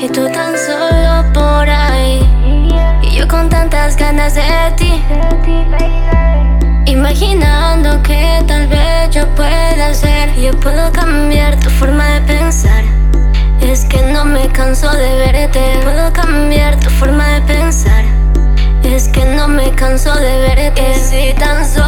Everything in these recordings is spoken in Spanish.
Y tú tan solo por ahí. Y yo con tantas ganas de ti. Imaginando que tal vez yo pueda ser. Yo puedo cambiar tu forma de pensar. Es que no me canso de verte. Puedo cambiar tu forma de pensar. Es que no me canso de verte. Si tan solo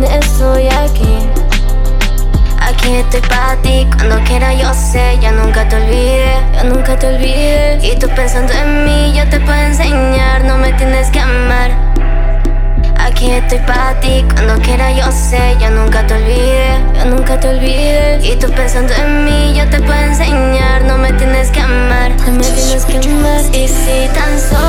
yo estoy aquí. Aquí estoy para ti, cuando quiera yo sé, ya nunca te olvidé, yo nunca te olvidé. Y tú pensando en mí, yo te puedo enseñar, no me tienes que amar. Aquí estoy para ti, cuando quiera yo sé, ya nunca te olvidé, yo nunca te olvidé. Y tú pensando en mí, yo te puedo enseñar, no me tienes que amar, no me tienes que amar. Y si tan solo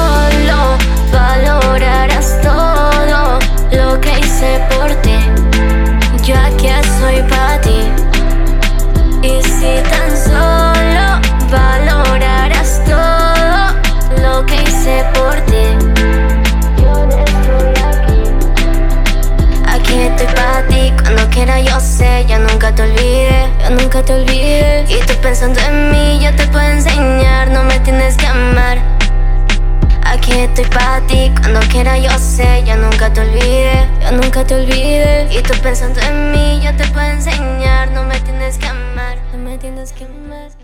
yo nunca te olvidé, yo nunca te olvidé. Y tú pensando en mí, yo te puedo enseñar, no me tienes que amar. Aquí estoy para ti, cuando quiera yo sé, ya nunca te olvidé, yo nunca te olvidé. Y tú pensando en mí, yo te puedo enseñar, no me tienes que amar, no me tienes que amar.